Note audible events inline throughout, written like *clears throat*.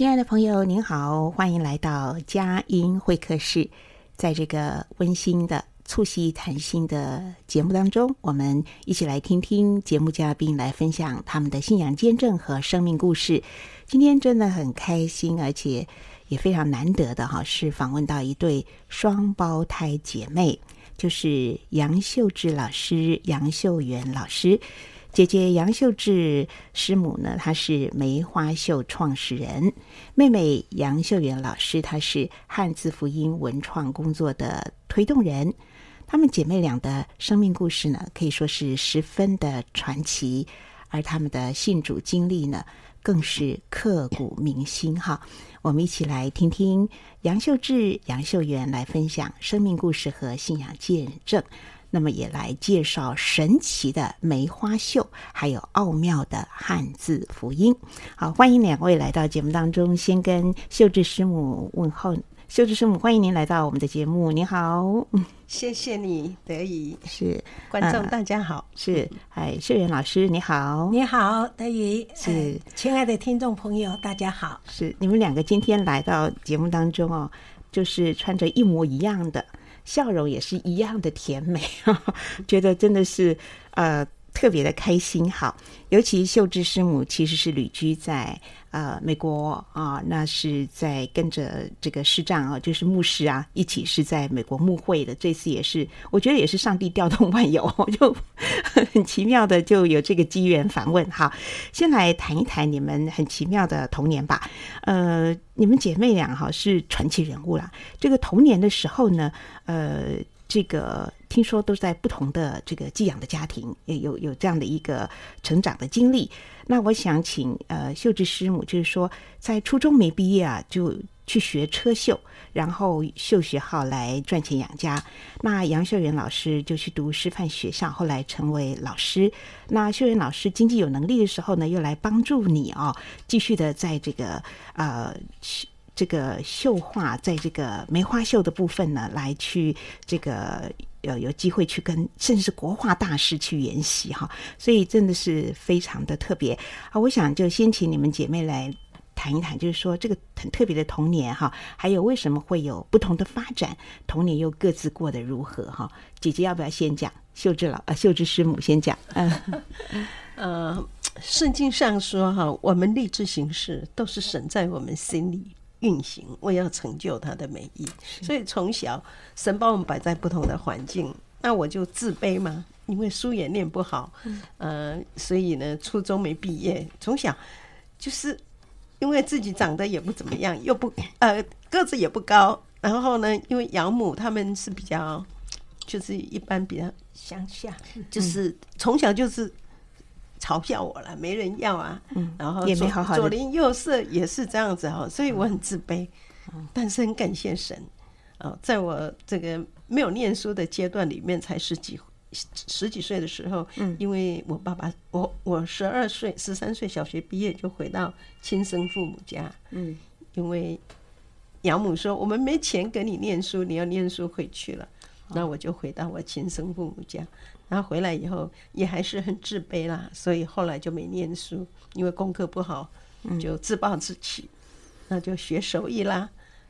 亲爱的朋友，您好，欢迎来到佳音会客室。在这个温馨的促膝谈心的节目当中，我们一起来听听节目嘉宾来分享他们的信仰见证和生命故事。今天真的很开心，而且也非常难得的哈，是访问到一对双胞胎姐妹，就是杨秀智老师、杨秀媛老师。姐姐杨秀智师母呢，她是梅花绣创始人；妹妹杨秀媛老师，她是汉字福音文创工作的推动人。她们姐妹俩的生命故事呢，可以说是十分的传奇，而她们的信主经历呢，更是刻骨铭心。哈，我们一起来听听杨秀智、杨秀媛来分享生命故事和信仰见证。那么也来介绍神奇的梅花绣，还有奥妙的汉字福音。好，欢迎两位来到节目当中。先跟秀智师母问候，秀智师母，欢迎您来到我们的节目。你好，谢谢你，德仪是观众，大家好，是哎，秀媛老师你好，你好，德仪是亲爱的听众朋友，大家好，是你们两个今天来到节目当中哦，就是穿着一模一样的。笑容也是一样的甜美，*laughs* 觉得真的是呃特别的开心。好，尤其秀智师母其实是旅居在呃美国啊，那是在跟着这个师长啊，就是牧师啊，一起是在美国牧会的。这次也是，我觉得也是上帝调动万有，就很奇妙的就有这个机缘访问。哈，先来谈一谈你们很奇妙的童年吧。呃。你们姐妹俩哈是传奇人物啦。这个童年的时候呢，呃，这个听说都在不同的这个寄养的家庭，也有有这样的一个成长的经历。那我想请呃秀智师母，就是说在初中没毕业啊，就去学车绣，然后绣学号来赚钱养家。那杨秀媛老师就去读师范学校，后来成为老师。那秀媛老师经济有能力的时候呢，又来帮助你哦，继续的在这个呃这个绣画，在这个梅花绣的部分呢，来去这个有有机会去跟甚至是国画大师去研习哈。所以真的是非常的特别啊！我想就先请你们姐妹来。谈一谈，就是说这个很特别的童年哈，还有为什么会有不同的发展，童年又各自过得如何哈？姐姐要不要先讲？秀智老啊，秀智师母先讲。嗯，*laughs* 呃，圣经上说哈，我们立志行事都是神在我们心里运行，为要成就他的美意。所以从小神把我们摆在不同的环境，那我就自卑嘛，因为书也念不好，呃，所以呢，初中没毕业，从小就是。因为自己长得也不怎么样，又不呃个子也不高，然后呢，因为养母他们是比较，就是一般比较乡下，就是从小就是嘲笑我了，没人要啊，嗯然后左左邻右舍也是这样子哈，所以我很自卑，但是很感谢神，哦，在我这个没有念书的阶段里面才十几。十几岁的时候，嗯，因为我爸爸，我我十二岁、十三岁小学毕业就回到亲生父母家，嗯，因为养母说我们没钱给你念书，你要念书回去了，那我就回到我亲生父母家。然后回来以后也还是很自卑啦，所以后来就没念书，因为功课不好，就自暴自弃。那就学手艺啦。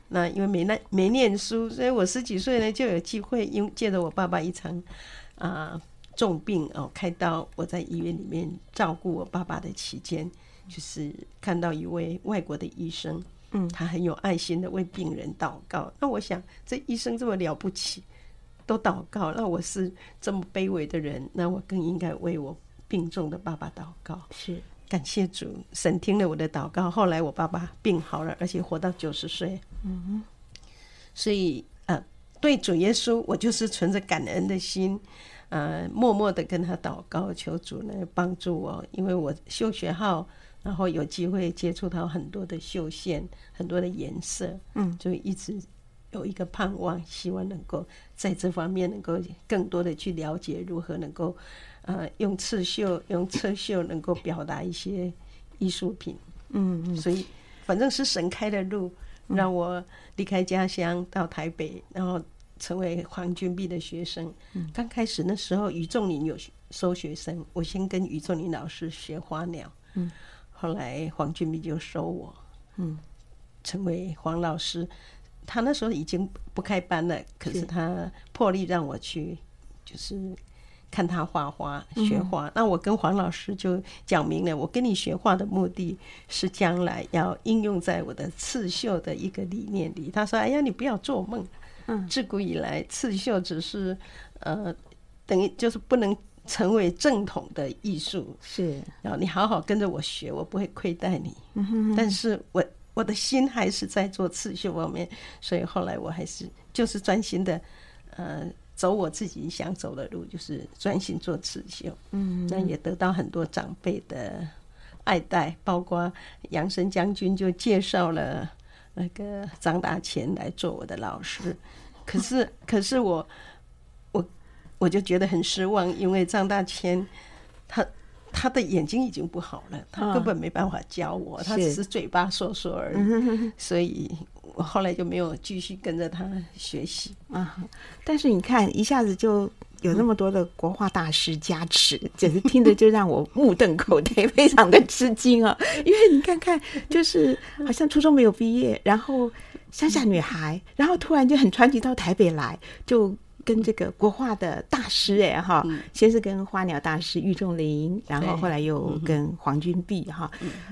那因为没那没念书，所以我十几岁呢就有机会，因借着我爸爸一场啊、呃、重病哦开刀，我在医院里面照顾我爸爸的期间，就是看到一位外国的医生，嗯，他很有爱心的为病人祷告。那我想，这医生这么了不起，都祷告，那我是这么卑微的人，那我更应该为我病重的爸爸祷告。是。感谢主，神听了我的祷告。后来我爸爸病好了，而且活到九十岁。嗯，所以呃，对主耶稣，我就是存着感恩的心，呃，默默的跟他祷告，求主来帮助我。因为我绣学号，然后有机会接触到很多的绣线，很多的颜色，嗯，就一直有一个盼望，希望能够在这方面能够更多的去了解如何能够。呃，用刺绣、用车绣能够表达一些艺术品，嗯嗯，所以反正是神开的路，让我离开家乡到台北，然后成为黄君璧的学生。刚开始那时候，于仲林有收学生，我先跟于仲林老师学花鸟，嗯，后来黄君璧就收我，嗯，成为黄老师。他那时候已经不开班了，可是他破例让我去，就是。看他画画学画，嗯、那我跟黄老师就讲明了，我跟你学画的目的是将来要应用在我的刺绣的一个理念里。他说：“哎呀，你不要做梦，嗯，自古以来刺绣只是呃，等于就是不能成为正统的艺术，是，然后你好好跟着我学，我不会亏待你。嗯哼哼，但是我我的心还是在做刺绣方面，所以后来我还是就是专心的，呃。”走我自己想走的路，就是专心做刺绣。嗯，那也得到很多长辈的爱戴，包括杨森将军就介绍了那个张大千来做我的老师。可是，*laughs* 可是我我我就觉得很失望，因为张大千他他的眼睛已经不好了，他根本没办法教我，哦、他只是嘴巴说说而已，所以。我后来就没有继续跟着他学习啊，但是你看，一下子就有那么多的国画大师加持，*laughs* 简直听着就让我目瞪口呆，非常的吃惊啊！*laughs* 因为你看看，就是好像初中没有毕业，然后乡下女孩，然后突然就很传奇到台北来，就。跟这个国画的大师哎哈，先是跟花鸟大师玉仲林，然后后来又跟黄君璧哈，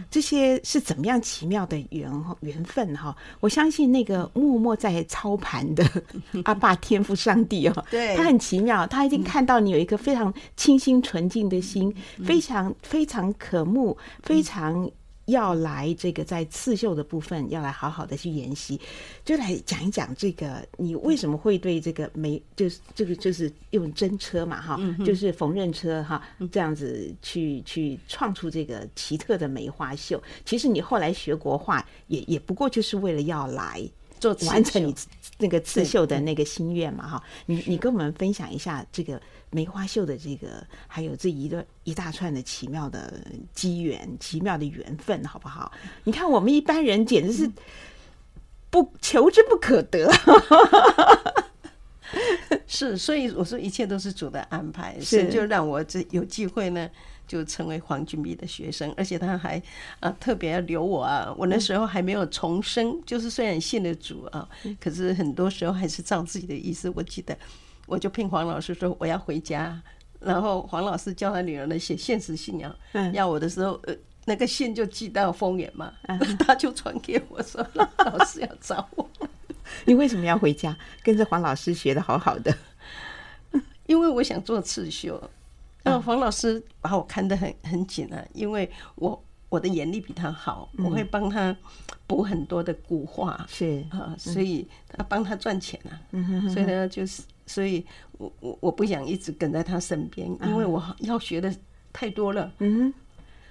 这些是怎么样奇妙的缘缘分哈？我相信那个默默在操盘的 *laughs* 阿爸天赋上帝哦，对，他很奇妙，他已经看到你有一个非常清新纯净的心，非常非常渴慕，非常。要来这个在刺绣的部分，要来好好的去研习，就来讲一讲这个你为什么会对这个梅，就是这个就是用针车嘛哈，就是缝纫车哈，这样子去去创出这个奇特的梅花绣。其实你后来学国画，也也不过就是为了要来。做完成你那个刺绣的那个心愿嘛哈，你你跟我们分享一下这个梅花绣的这个，还有这一段一大串的奇妙的机缘、奇妙的缘分，好不好？你看我们一般人简直是不求之不可得，*laughs* 是，所以我说一切都是主的安排，是。就让我这有机会呢。就成为黄俊斌的学生，而且他还啊特别要留我啊。我那时候还没有重生，就是虽然信了主啊，可是很多时候还是照自己的意思。我记得我就骗黄老师说我要回家，然后黄老师叫他女儿呢写现实信仰要我的时候，呃，那个信就寄到丰原嘛，*laughs* 他就传给我说老师要找我。你为什么要回家？跟着黄老师学的好好的，*laughs* 因为我想做刺绣。那黄老师把我看得很很紧啊，因为我我的眼力比他好，我会帮他补很多的古画，是啊，所以他帮他赚钱啊，所以呢，就是所以我我我不想一直跟在他身边，因为我要学的太多了。嗯，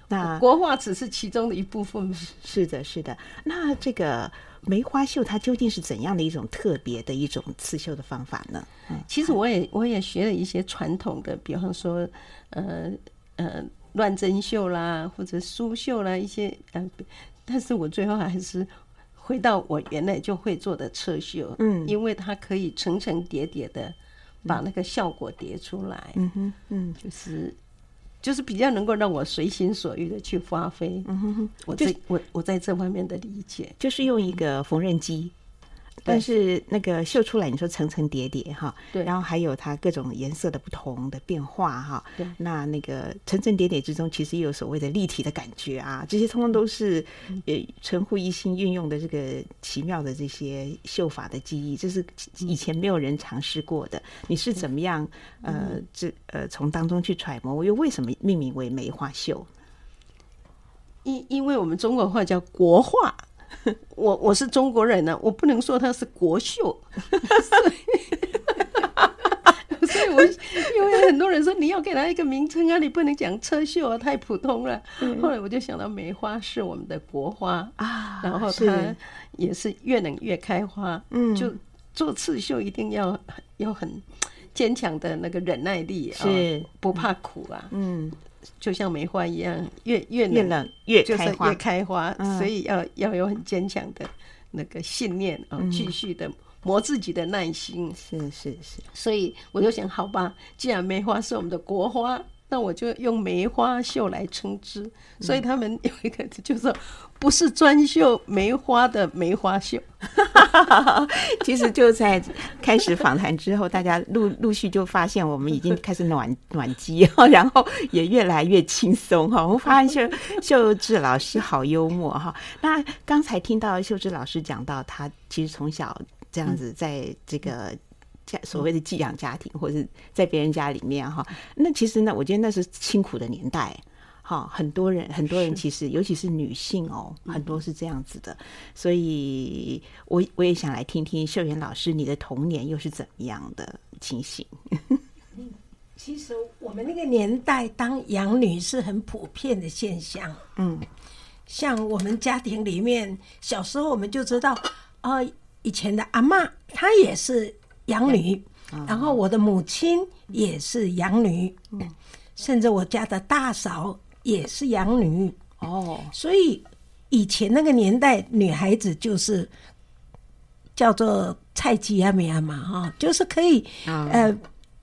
那国画只是其中的一部分。是的，是的。那这个。梅花绣它究竟是怎样的一种特别的一种刺绣的方法呢？嗯，其实我也我也学了一些传统的，比方说，呃呃，乱针绣啦，或者苏绣啦，一些呃，但是我最后还是回到我原来就会做的刺绣，嗯，因为它可以层层叠叠的把那个效果叠出来，嗯哼，嗯，就是就是比较能够让我随心所欲的去发挥。嗯哼哼，我在我我在这方面的理解，就是用一个缝纫机。但是那个绣出来，你说层层叠叠哈，对，然后还有它各种颜色的不同的变化哈，对，那那个层层叠叠之中，其实也有所谓的立体的感觉啊，这些通通都是呃陈护一心运用的这个奇妙的这些绣法的技艺，这是以前没有人尝试过的。你是怎么样呃这呃从当中去揣摩？又为什么命名为梅花绣？因因为我们中国话叫国画。我我是中国人呢、啊，我不能说它是国秀，所以，所以我因为很多人说你要给它一个名称啊，你不能讲车绣啊，太普通了。后来我就想到梅花是我们的国花啊，然后它也是越冷越开花。嗯，就做刺绣一定要要很坚强的那个忍耐力啊，是不怕苦啊。嗯。就像梅花一样，越越冷，越冷越开花，越开花，嗯、所以要要有很坚强的那个信念啊，嗯、继续的磨自己的耐心。是是是，所以我就想，好吧，既然梅花是我们的国花。那我就用梅花绣来称之，所以他们有一个就是，不是专绣梅花的梅花绣。*laughs* 其实就在开始访谈之后，大家陆陆续就发现我们已经开始暖 *laughs* 暖机，然后也越来越轻松哈。我们发现秀秀智老师好幽默哈。那刚才听到秀智老师讲到，他其实从小这样子在这个。所谓的寄养家庭，或者是在别人家里面哈，那其实呢，我觉得那是辛苦的年代，哈，很多人很多人其实，尤其是女性哦，很多是这样子的，所以我我也想来听听秀媛老师，你的童年又是怎么样的情形？*laughs* 其实我们那个年代当养女是很普遍的现象，嗯，像我们家庭里面，小时候我们就知道，呃，以前的阿妈她也是。养女，然后我的母亲也是养女，甚至我家的大嫂也是养女。哦。所以以前那个年代，女孩子就是叫做菜鸡啊、米啊嘛哈，就是可以呃，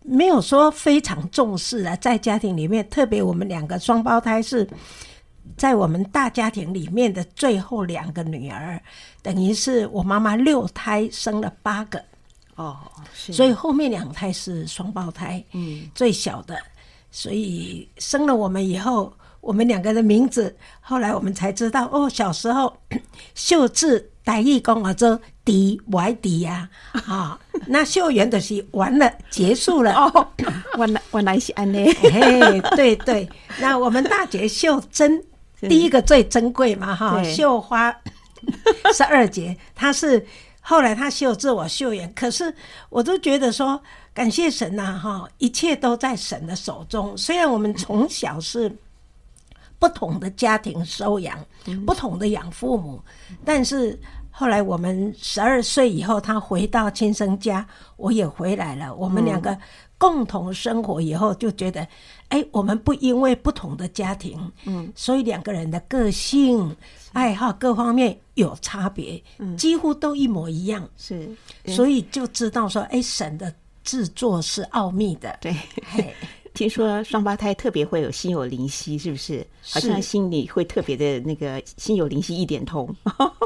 没有说非常重视啊，在家庭里面，特别我们两个双胞胎是在我们大家庭里面的最后两个女儿，等于是我妈妈六胎生了八个。哦，所以后面两胎是双胞胎，嗯，最小的，所以生了我们以后，我们两个的名字，后来我们才知道，哦，小时候 *clears throat* 秀智台语讲话做迪歪迪呀，*laughs* 啊，那秀媛的是完了结束了，哦，*coughs* 原来原来是安呢，嘿，对对，那我们大姐秀珍，第一个最珍贵嘛，哈，绣花 *coughs* 十二节，她是。后来他秀自，我秀眼，可是我都觉得说，感谢神呐，哈，一切都在神的手中。虽然我们从小是不同的家庭收养，不同的养父母，但是后来我们十二岁以后，他回到亲生家，我也回来了。我们两个共同生活以后，就觉得，哎，我们不因为不同的家庭，嗯，所以两个人的个性。爱好各方面有差别，几乎都一模一样，是，所以就知道说，哎，神的制作是奥秘的，对。听说双胞胎特别会有心有灵犀，是不是？好像心里会特别的那个心有灵犀一点通，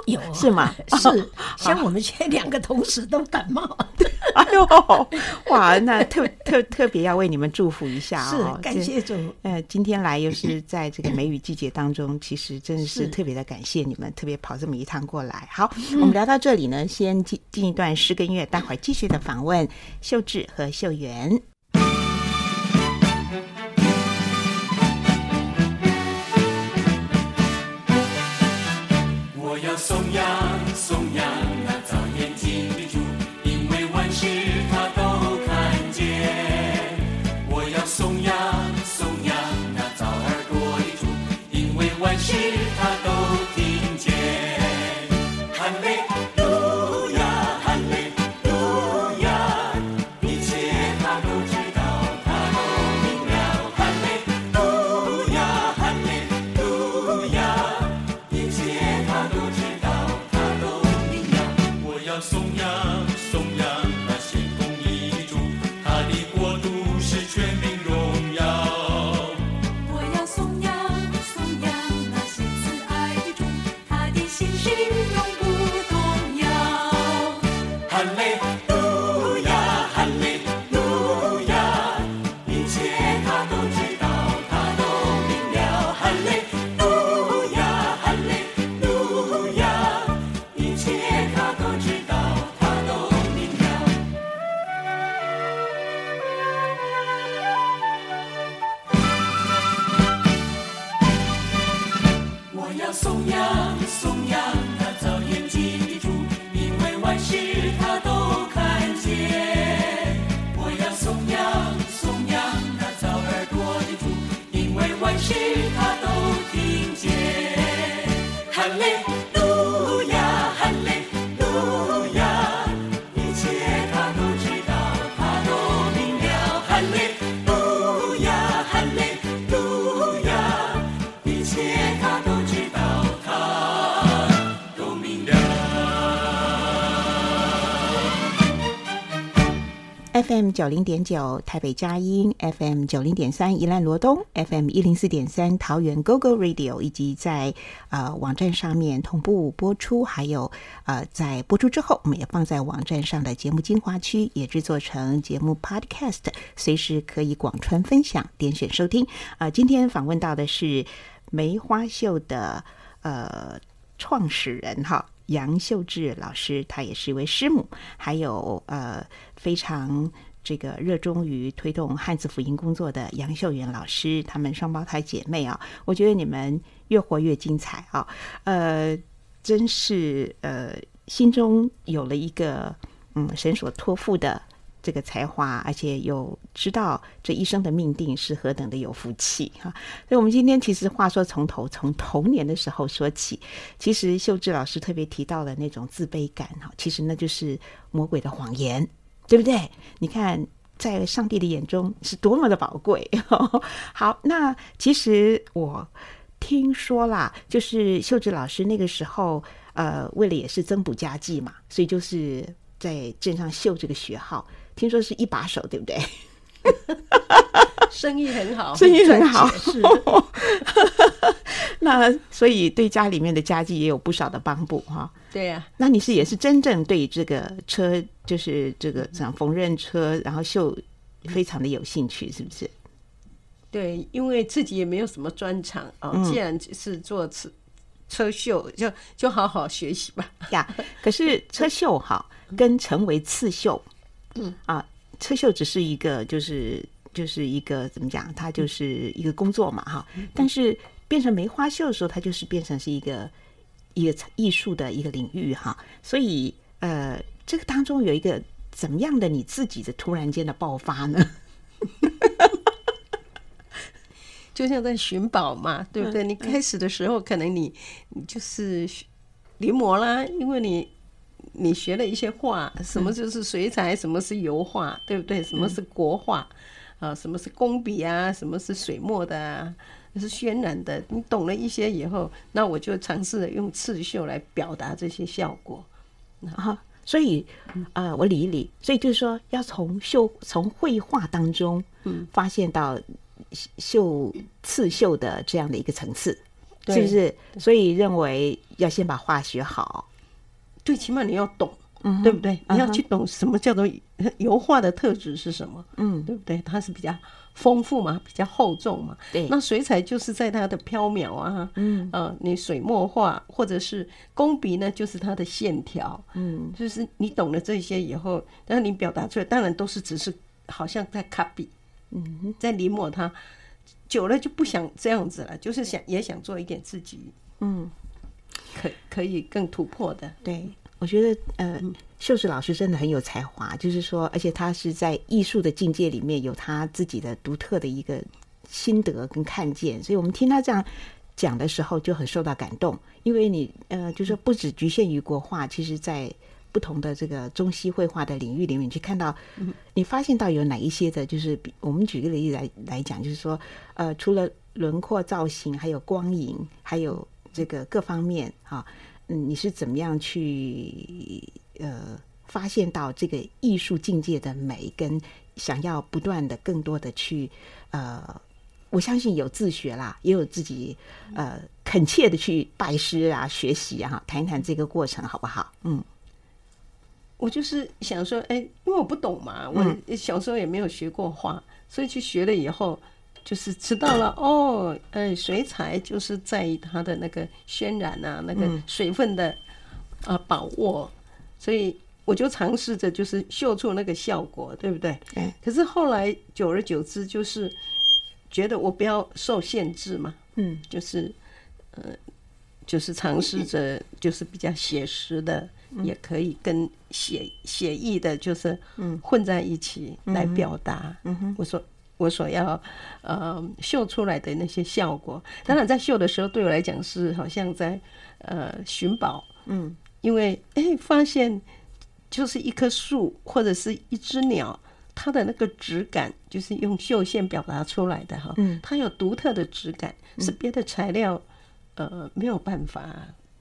有 *laughs* 是吗？*laughs* 是，像我们现在两个同时都感冒，*laughs* 哎呦，哇，那特特特别要为你们祝福一下啊！是，感谢主。呃，今天来又是在这个梅雨季节当中，其实真的是特别的感谢你们，特别跑这么一趟过来。好，我们聊到这里呢，先进进一段诗跟音乐，待会儿继续的访问秀智和秀媛。Shoot. 九零点九台北佳音，FM 九零点三宜兰罗东，FM 一零四点三桃园 GoGo Radio，以及在呃网站上面同步播出，还有呃在播出之后，我们也放在网站上的节目精华区，也制作成节目 Podcast，随时可以广传分享，点选收听。呃，今天访问到的是梅花秀的呃创始人哈。杨秀智老师，他也是一位师母，还有呃非常这个热衷于推动汉字福音工作的杨秀媛老师，她们双胞胎姐妹啊，我觉得你们越活越精彩啊，呃，真是呃心中有了一个嗯神所托付的。这个才华，而且又知道这一生的命定是何等的有福气哈！所以，我们今天其实话说从头，从童年的时候说起。其实秀智老师特别提到了那种自卑感哈，其实那就是魔鬼的谎言，对不对？你看，在上帝的眼中是多么的宝贵。*laughs* 好，那其实我听说啦，就是秀智老师那个时候，呃，为了也是增补家计嘛，所以就是在镇上绣这个学号。听说是一把手，对不对？*laughs* 生意很好，生意很好。是，*laughs* 那所以对家里面的家计也有不少的帮助哈。对呀、啊，那你是也是真正对这个车，就是这个像缝纫车，然后绣，非常的有兴趣，是不是？对，因为自己也没有什么专长啊。既然是做车车绣，就就好好学习吧。呀，可是车绣哈，*laughs* 跟成为刺绣。嗯啊，车绣只是一个，就是就是一个怎么讲？它就是一个工作嘛，哈。但是变成梅花绣的时候，它就是变成是一个一个艺术的一个领域，哈。所以呃，这个当中有一个怎么样的你自己的突然间的爆发呢？*laughs* 就像在寻宝嘛，对不对？你开始的时候，可能你你就是临摹啦，因为你。你学了一些画，什么就是水彩，什么是油画，对不对？什么是国画啊？什么是工笔啊？什么是水墨的啊？是渲染的。你懂了一些以后，那我就尝试着用刺绣来表达这些效果。啊，所以呃，我理一理，所以就是说，要从绣从绘画当中，嗯，发现到绣刺绣的这样的一个层次，是不是？所以认为要先把画学好。最起码你要懂，嗯，对不对？你要去懂什么叫做油画的特质是什么，嗯，对不对？它是比较丰富嘛，比较厚重嘛。对，那水彩就是在它的飘渺啊，嗯，呃，你水墨画或者是工笔呢，就是它的线条，嗯，就是你懂了这些以后，但是你表达出来，当然都是只是好像在 copy，嗯，在临摹它，久了就不想这样子了，就是想也想做一点自己，嗯。可可以更突破的，对，我觉得呃，秀智老师真的很有才华，就是说，而且他是在艺术的境界里面有他自己的独特的一个心得跟看见，所以我们听他这样讲的时候就很受到感动，因为你呃，就是不只局限于国画，其实在不同的这个中西绘画的领域里面去看到，你发现到有哪一些的，就是比我们举个例子来来讲，就是说，呃，除了轮廓造型，还有光影，还有。这个各方面哈，嗯，你是怎么样去呃发现到这个艺术境界的美，跟想要不断的更多的去呃，我相信有自学啦，也有自己呃恳切的去拜师啊、学习啊，谈一谈这个过程好不好？嗯，我就是想说，哎，因为我不懂嘛，我小时候也没有学过画，所以去学了以后。就是知道了哦，呃，水彩就是在于它的那个渲染啊，那个水分的啊把握，所以我就尝试着就是秀出那个效果，对不对？可是后来久而久之，就是觉得我不要受限制嘛，嗯，就是呃，就是尝试着，就是比较写实的，嗯、也可以跟写写意的，就是混在一起来表达。嗯哼。我说我所要呃秀出来的那些效果，当然在秀的时候，对我来讲是好像在呃寻宝。嗯，因为哎、欸，发现就是一棵树或者是一只鸟，它的那个质感就是用绣线表达出来的哈。嗯，它有独特的质感，是别的材料。呃，没有办法，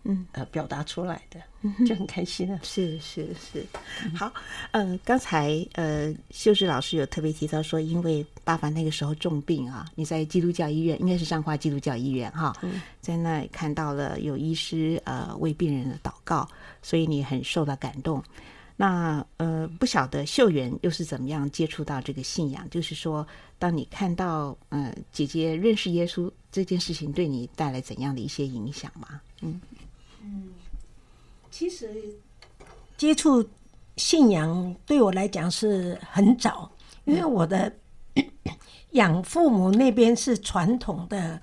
嗯，呃，表达出来的，就很开心啊。是是是，好，呃，刚才呃，秀枝老师有特别提到说，因为爸爸那个时候重病啊，你在基督教医院，应该是彰化基督教医院哈，在那里看到了有医师呃为病人的祷告，所以你很受到感动。那呃，不晓得秀媛又是怎么样接触到这个信仰？就是说，当你看到呃姐姐认识耶稣这件事情，对你带来怎样的一些影响吗？嗯嗯，其实接触信仰对我来讲是很早，因为我的养父母那边是传统的。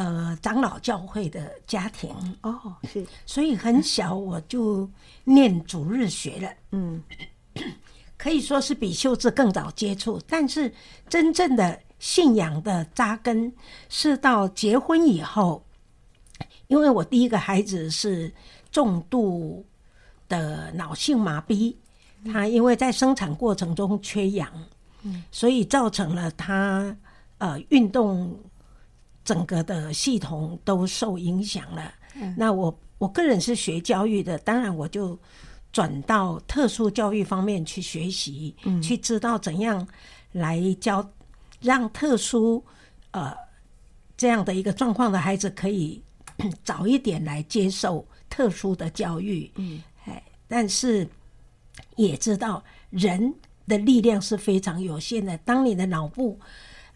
呃，长老教会的家庭哦，是，所以很小我就念主日学了，嗯，可以说是比秀智更早接触，但是真正的信仰的扎根是到结婚以后，因为我第一个孩子是重度的脑性麻痹，他因为在生产过程中缺氧，嗯，所以造成了他呃运动。整个的系统都受影响了。嗯、那我我个人是学教育的，当然我就转到特殊教育方面去学习，嗯、去知道怎样来教，让特殊呃这样的一个状况的孩子可以 *coughs* 早一点来接受特殊的教育。嗯，哎，但是也知道人的力量是非常有限的。当你的脑部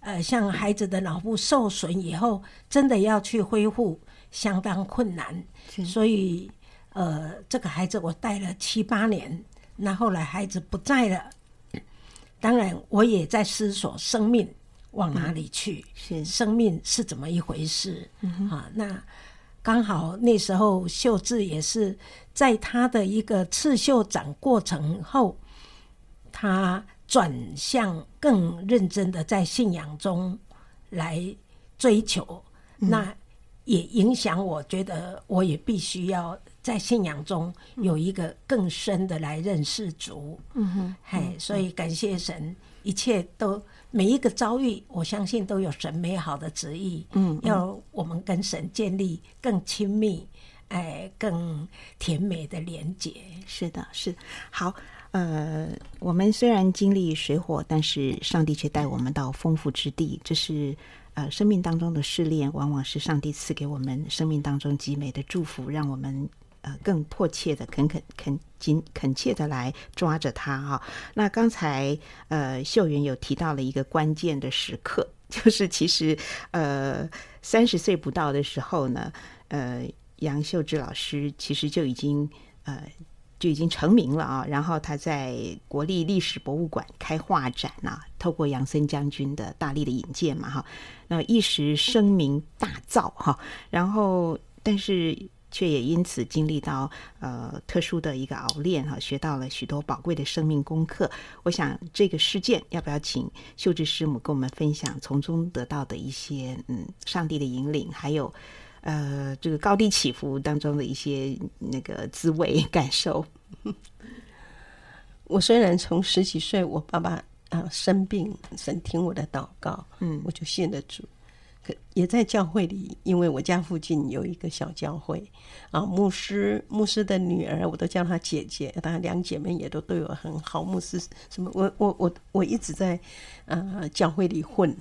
呃，像孩子的脑部受损以后，真的要去恢复相当困难。所以，呃，这个孩子我带了七八年，那后来孩子不在了，*coughs* 当然我也在思索生命往哪里去，是生命是怎么一回事啊？那刚好那时候秀智也是在他的一个刺绣展过程后，他。转向更认真的在信仰中来追求，嗯、那也影响我，觉得我也必须要在信仰中有一个更深的来认识主。嗯哼，嘿，所以感谢神，一切都每一个遭遇，我相信都有神美好的旨意。嗯，要我们跟神建立更亲密、哎，更甜美的连结。是的，是好。呃，我们虽然经历水火，但是上帝却带我们到丰富之地。这是呃生命当中的试炼，往往是上帝赐给我们生命当中极美的祝福，让我们呃更迫切的、恳恳恳紧恳切的来抓着他哈、那刚才呃秀媛有提到了一个关键的时刻，*laughs* 就是其实呃三十岁不到的时候呢，呃杨秀枝老师其实就已经呃。就已经成名了啊！然后他在国立历史博物馆开画展呐、啊，透过杨森将军的大力的引荐嘛，哈，那一时声名大噪哈。然后，但是却也因此经历到呃特殊的一个熬炼哈，学到了许多宝贵的生命功课。我想这个事件要不要请秀智师母跟我们分享从中得到的一些嗯上帝的引领，还有。呃，这个高低起伏当中的一些那个滋味感受。*laughs* *laughs* 我虽然从十几岁，我爸爸啊、呃、生病，神听我的祷告，嗯，我就信了主。也在教会里，因为我家附近有一个小教会啊，牧师牧师的女儿，我都叫她姐姐。当然，两姐妹也都对我很好。牧师什么，我我我我一直在呃教会里混，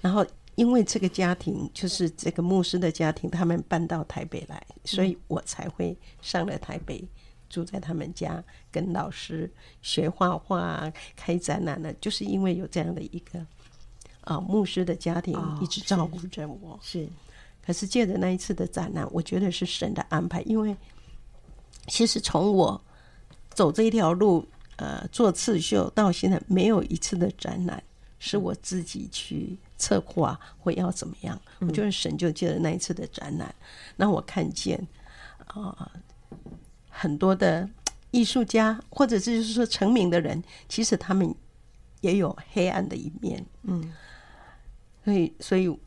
然后。因为这个家庭就是这个牧师的家庭，他们搬到台北来，所以我才会上了台北，住在他们家，跟老师学画画、开展览呢。就是因为有这样的一个啊牧师的家庭一直照顾着我。哦、是，是，可是借着那一次的展览，我觉得是神的安排，因为其实从我走这一条路，呃，做刺绣到现在，没有一次的展览是我自己去策划或要怎么样。嗯、我觉得神就借了那一次的展览，让我看见啊、呃，很多的艺术家，或者是就是说成名的人，其实他们也有黑暗的一面。嗯，所以，所以。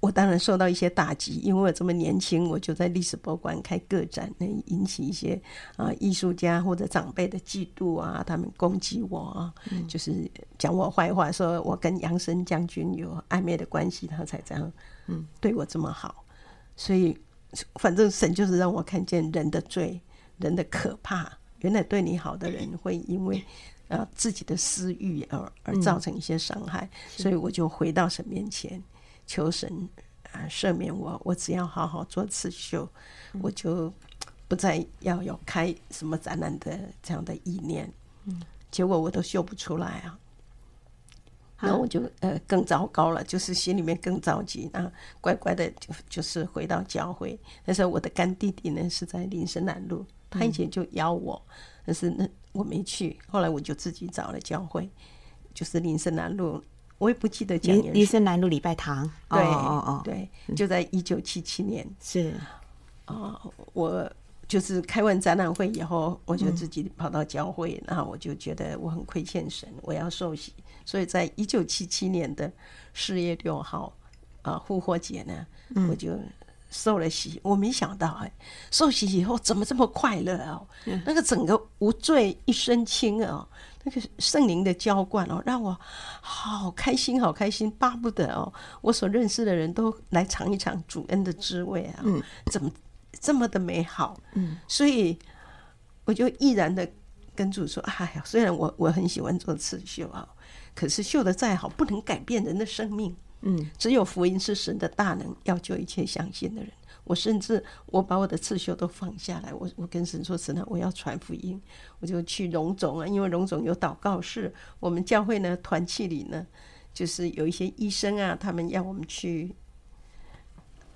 我当然受到一些打击，因为我这么年轻，我就在历史博物馆开个展，能引起一些啊艺术家或者长辈的嫉妒啊，他们攻击我啊，嗯、就是讲我坏话，说我跟杨森将军有暧昧的关系，他才这样嗯对我这么好。所以反正神就是让我看见人的罪，人的可怕。原来对你好的人会因为啊自己的私欲而而造成一些伤害，嗯、所以我就回到神面前。求神啊赦免我，我只要好好做刺绣，嗯、我就不再要有开什么展览的这样的意念。嗯，结果我都绣不出来啊，那、嗯、我就呃更糟糕了，就是心里面更着急，啊乖乖的就就是回到教会。那时候我的干弟弟呢是在林森南路，他以前就邀我，嗯、但是那我没去，后来我就自己找了教会，就是林森南路。我也不记得讲。林森南路礼拜堂，对哦哦对，就在一九七七年是啊，我就是开完展览会以后，我就自己跑到教会，然后我就觉得我很亏欠神，我要受洗，所以在一九七七年的四月六号啊复活节呢，我就受了洗。我没想到哎，受洗以后怎么这么快乐哦？那个整个无罪一身轻啊！那个圣灵的浇灌哦，让我好开心，好开心，巴不得哦，我所认识的人都来尝一尝主恩的滋味啊！嗯，怎么这么的美好？嗯，所以我就毅然的跟主说：“哎呀，虽然我我很喜欢做刺绣啊，可是绣的再好，不能改变人的生命。嗯，只有福音是神的大能，要救一切相信的人。”我甚至我把我的刺绣都放下来，我我跟神说：“神啊，我要传福音。”我就去荣总啊，因为荣总有祷告室。我们教会呢，团契里呢，就是有一些医生啊，他们要我们去，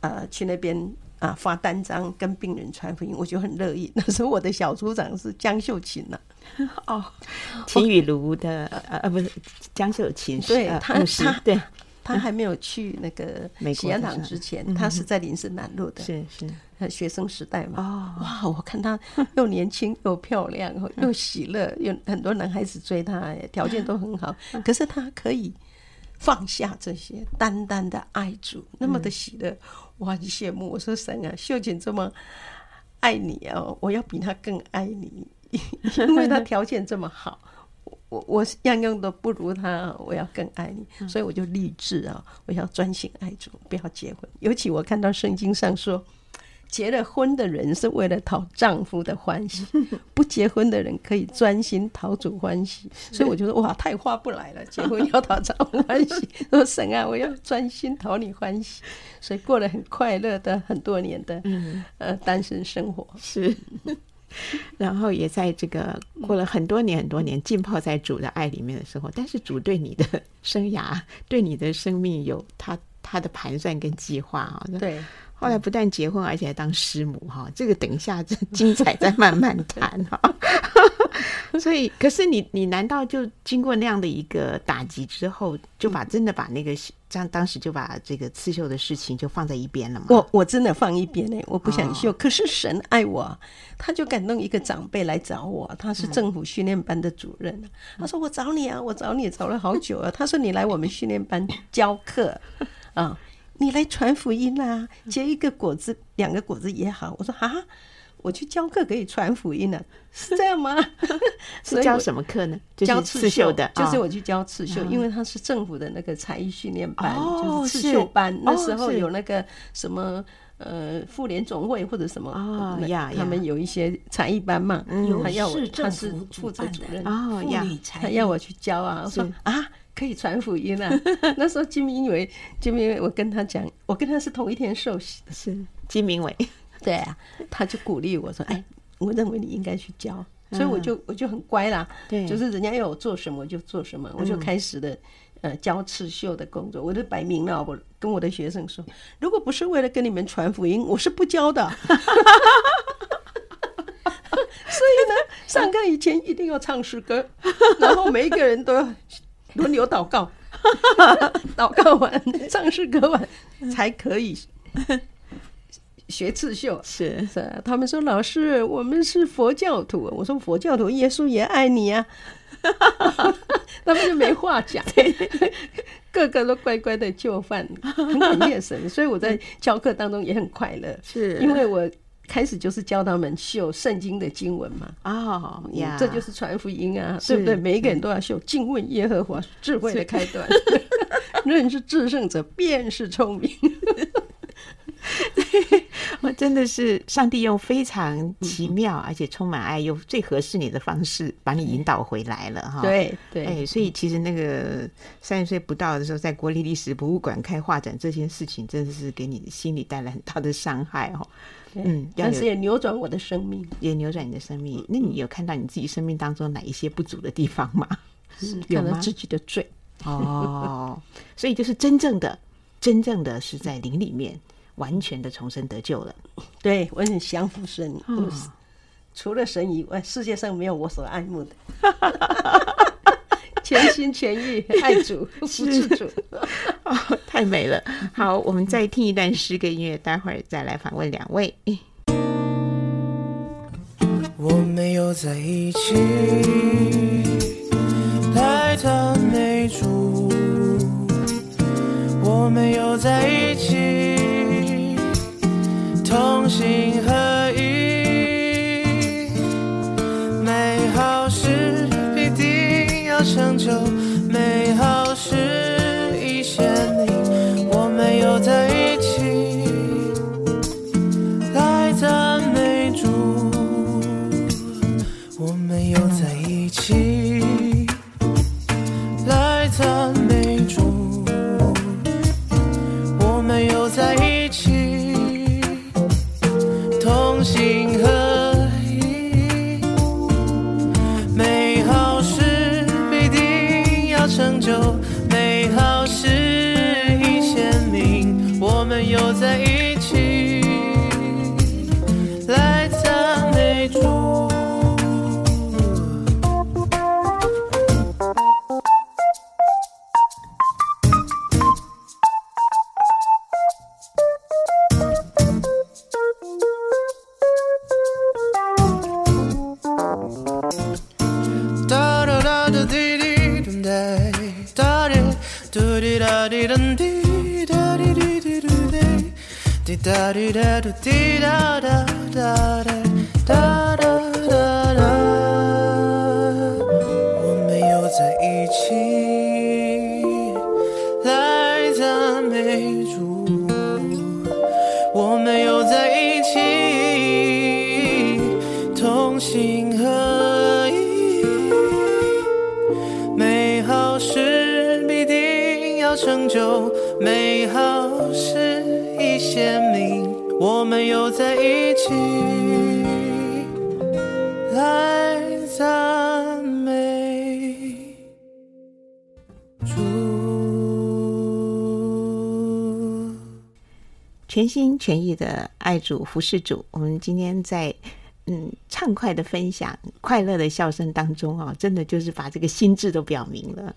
呃，去那边啊发单张跟病人传福音，我就很乐意。*laughs* 那时候我的小组长是江秀琴呐、啊，*laughs* 哦，秦雨茹的呃啊不是江秀琴，对他他对。他还没有去那个喜安堂之前，他是在林森南路的，是是学生时代嘛。哦哇，我看他又年轻又漂亮，又喜乐，有很多男孩子追他，条件都很好。可是他可以放下这些，单单的爱主，那么的喜乐，我很羡慕。我说神啊，秀琴这么爱你哦，我要比他更爱你，因为他条件这么好。我我样样都不如他，我要更爱你，所以我就立志啊，我要专心爱主，不要结婚。尤其我看到圣经上说，结了婚的人是为了讨丈夫的欢喜，*laughs* 不结婚的人可以专心讨主欢喜。所以我就说哇，太划不来了，结婚要讨丈夫欢喜，*laughs* 说神啊，我要专心讨你欢喜，所以过了很快乐的很多年的呃单身生活是。*laughs* *laughs* 然后也在这个过了很多年很多年浸泡在主的爱里面的时候，但是主对你的生涯、对你的生命有他他的盘算跟计划啊。对，后来不但结婚，而且还当师母哈。这个等一下这精彩再慢慢谈哈。*laughs* 所以，可是你你难道就经过那样的一个打击之后，就把真的把那个这样当时就把这个刺绣的事情就放在一边了吗？我我真的放一边呢，我不想绣。哦、可是神爱我，他就感动一个长辈来找我，他是政府训练班的主任。嗯、他说：“我找你啊，我找你找了好久啊。”他说：“你来我们训练班教课啊，你来传福音啊，结一个果子，两个果子也好。”我说：“啊。”我去教课可以传福音呢？是这样吗？*laughs* 是教什么课呢？教刺绣的，就是我去教刺绣，因为他是政府的那个才艺训练班，就是刺绣班。那时候有那个什么呃妇联总会或者什么呀，他们有一些才艺班嘛。他要我，他是负责主任啊呀，他要我去教啊。我说啊，可以传福音啊。*laughs* 那时候金明伟，金明伟，我跟他讲，我跟他是同一天受洗的，是金明伟。对啊，他就鼓励我说：“哎，我认为你应该去教。”所以我就我就很乖啦。对，就是人家要我做什么我就做什么，我就开始了呃教刺绣的工作。我就摆明了，我跟我的学生说：“如果不是为了跟你们传福音，我是不教的。*laughs* ”所以呢，上课以前一定要唱诗歌，然后每一个人都要轮流祷告，*laughs* 祷告完唱诗歌完才可以学刺绣。是是、啊，他们说老师，我们是佛教徒。我说佛教徒，耶稣也爱你啊。*laughs* 他们就没话讲，*laughs* 个个都乖乖的就范，很感谢神。*laughs* 所以我在教课当中也很快乐，是因为我。开始就是教他们绣圣经的经文嘛，哦呀，这就是传福音啊，对不对？每一个人都要绣，敬问耶和华，智慧的开端，认识至圣者，便是聪明。*laughs* 我真的是上帝用非常奇妙而且充满爱，用最合适你的方式把你引导回来了哈。对对，哎，所以其实那个三十岁不到的时候，在国立历史博物馆开画展这件事情，真的是给你的心里带来很大的伤害哦。嗯，但是也扭转我的生命，也扭转你的生命。那你有看到你自己生命当中哪一些不足的地方吗？是看到自己的罪哦。所以就是真正的、真正的是在灵里面完全的重生得救了。*laughs* 对，我很降服神，哦、除了神以外，世界上没有我所爱慕的。*laughs* 全心全意爱主，*laughs* 服侍主，哦，太美了。好，我们再听一段诗歌音乐，待会儿再来访问两位。我没有在一起，来赞美主。我没有在一起，同心合意，美好事必定要成就，全心全意的爱主、服侍主。我们今天在嗯畅快的分享、快乐的笑声当中啊，真的就是把这个心智都表明了。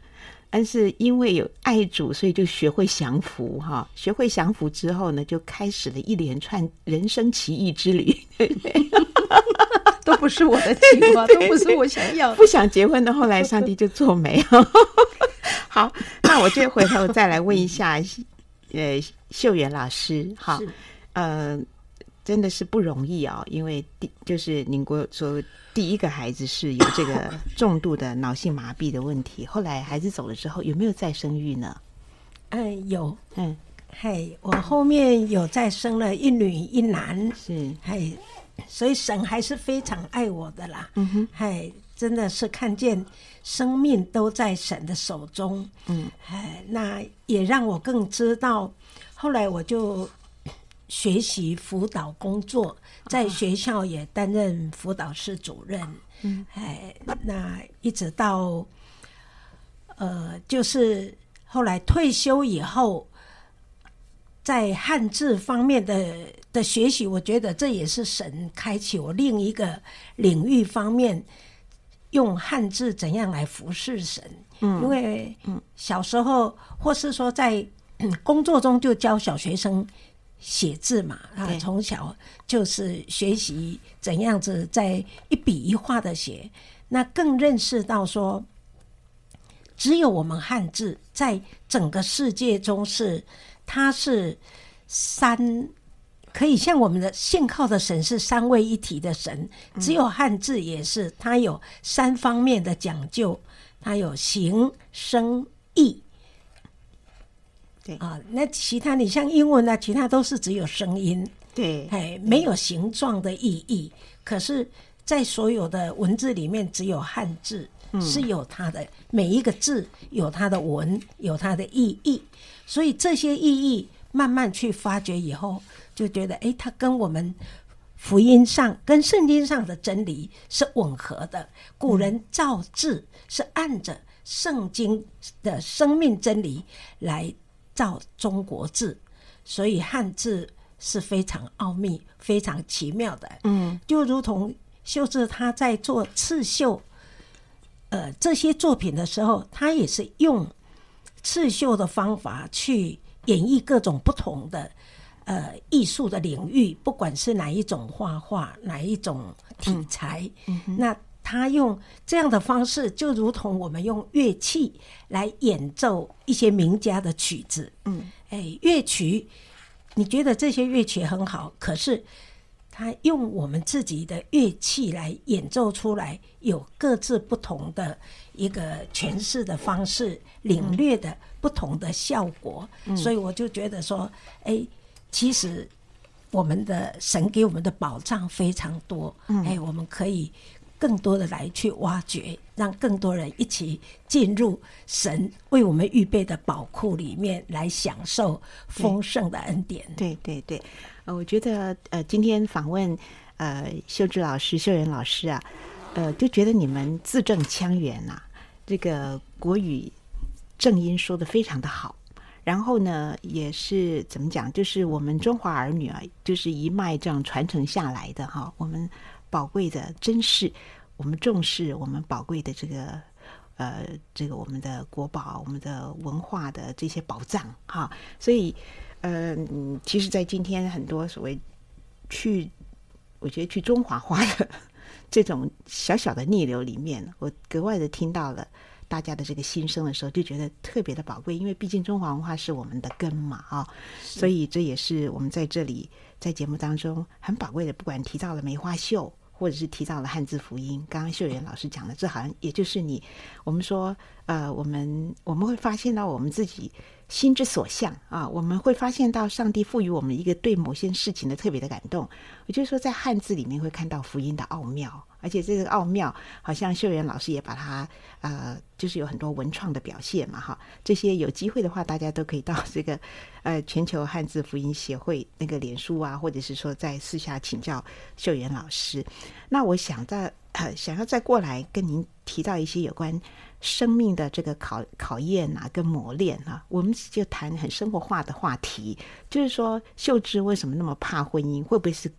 但是因为有爱主，所以就学会降服哈。学会降服之后呢，就开始了一连串人生奇异之旅。*laughs* 都不是我的计划，都不是我想要。不想结婚的，后来上帝就做媒。*laughs* 好，那我就回头再来问一下。呃，秀媛老师，好，呃，真的是不容易哦，因为第就是您国说第一个孩子是有这个重度的脑性麻痹的问题，后来孩子走了之后，有没有再生育呢？嗯，有，嗯，嘿，我后面有再生了一女一男，是，嘿，所以神还是非常爱我的啦，嗯哼，嘿，真的是看见生命都在神的手中，嗯，哎，那也让我更知道。后来我就学习辅导工作，在学校也担任辅导室主任，嗯，哎，那一直到呃，就是后来退休以后，在汉字方面的的学习，我觉得这也是神开启我另一个领域方面，用汉字怎样来服侍神。因为小时候或是说在工作中就教小学生写字嘛，啊，从小就是学习怎样子在一笔一画的写，那更认识到说，只有我们汉字在整个世界中是，它是三。可以像我们的信靠的神是三位一体的神，只有汉字也是，它有三方面的讲究，它有形、声、意。对啊，那其他你像英文呢，其他都是只有声音，对，哎，没有形状的意义。可是，在所有的文字里面，只有汉字是有它的每一个字有它的文，有它的意义，所以这些意义慢慢去发掘以后。就觉得，哎，它跟我们福音上、跟圣经上的真理是吻合的。古人造字是按着圣经的生命真理来造中国字，所以汉字是非常奥秘、非常奇妙的。嗯，就如同秀智他在做刺绣，呃，这些作品的时候，他也是用刺绣的方法去演绎各种不同的。呃，艺术的领域，不管是哪一种画画，哪一种题材，嗯嗯、那他用这样的方式，就如同我们用乐器来演奏一些名家的曲子。嗯，哎，乐曲，你觉得这些乐曲很好，可是他用我们自己的乐器来演奏出来，有各自不同的一个诠释的方式，领略的不同的效果。嗯、所以我就觉得说，哎。其实，我们的神给我们的宝藏非常多，嗯，哎，我们可以更多的来去挖掘，让更多人一起进入神为我们预备的宝库里面来享受丰盛的恩典。对对对，呃，我觉得呃，今天访问呃秀智老师、秀媛老师啊，呃，就觉得你们字正腔圆呐，这个国语正音说的非常的好。然后呢，也是怎么讲？就是我们中华儿女啊，就是一脉这样传承下来的哈。我们宝贵的珍视，我们重视我们宝贵的这个呃，这个我们的国宝，我们的文化的这些宝藏哈。所以，嗯、其实，在今天很多所谓去，我觉得去中华化的 *laughs* 这种小小的逆流里面，我格外的听到了。大家的这个心声的时候，就觉得特别的宝贵，因为毕竟中华文化是我们的根嘛，啊，所以这也是我们在这里在节目当中很宝贵的。不管提到了梅花秀，或者是提到了汉字福音，刚刚秀媛老师讲的，这好像也就是你我们说，呃，我们我们会发现到我们自己心之所向啊，我们会发现到上帝赋予我们一个对某些事情的特别的感动。也就是说，在汉字里面会看到福音的奥妙。而且这个奥妙，好像秀媛老师也把它，呃，就是有很多文创的表现嘛，哈。这些有机会的话，大家都可以到这个，*laughs* 呃，全球汉字福音协会那个脸书啊，或者是说在私下请教秀媛老师。那我想在，呃，想要再过来跟您提到一些有关生命的这个考考验啊，跟磨练啊，我们就谈很生活化的话题，就是说秀芝为什么那么怕婚姻？会不会是？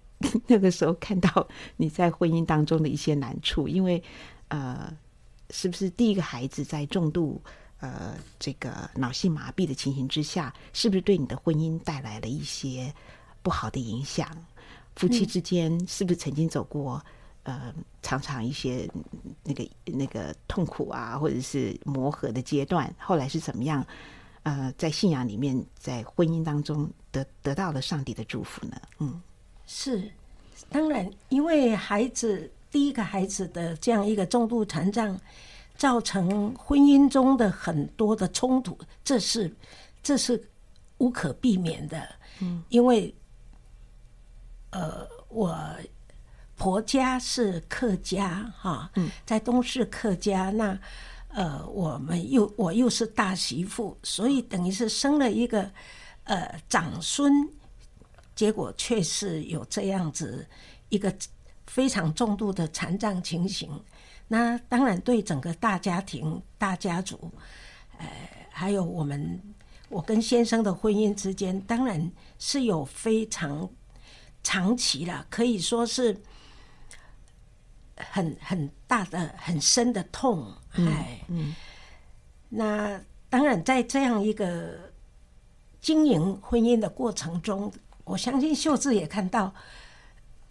那个时候看到你在婚姻当中的一些难处，因为呃，是不是第一个孩子在重度呃这个脑性麻痹的情形之下，是不是对你的婚姻带来了一些不好的影响？夫妻之间是不是曾经走过呃常常一些那个那个痛苦啊，或者是磨合的阶段？后来是怎么样？呃，在信仰里面，在婚姻当中得得到了上帝的祝福呢？嗯。是，当然，因为孩子第一个孩子的这样一个重度残障，造成婚姻中的很多的冲突，这是这是无可避免的。嗯，因为呃，我婆家是客家哈，嗯，在东市客家，那呃，我们又我又是大媳妇，所以等于是生了一个呃长孙。结果却是有这样子一个非常重度的残障情形，那当然对整个大家庭、大家族，呃，还有我们我跟先生的婚姻之间，当然是有非常长期了，可以说是很很大的、很深的痛，哎，嗯，那当然，在这样一个经营婚姻的过程中，我相信秀智也看到，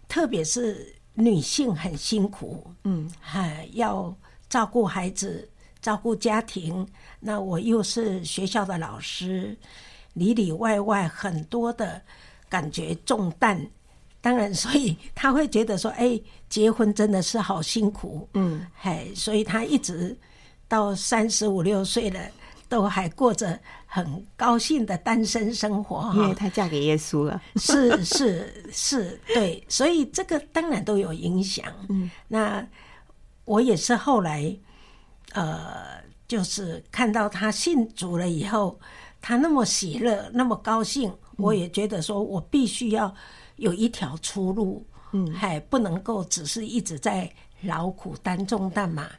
特别是女性很辛苦，嗯，还要照顾孩子，照顾家庭。那我又是学校的老师，里里外外很多的感觉重担。当然，所以他会觉得说：“哎，结婚真的是好辛苦。”嗯，哎，所以他一直到三十五六岁了。都还过着很高兴的单身生活，因为她嫁给耶稣了。是是是，对，所以这个当然都有影响。嗯，那我也是后来，呃，就是看到他信主了以后，他那么喜乐，那么高兴，我也觉得说我必须要有一条出路。嗯，还不能够只是一直在劳苦担重担嘛。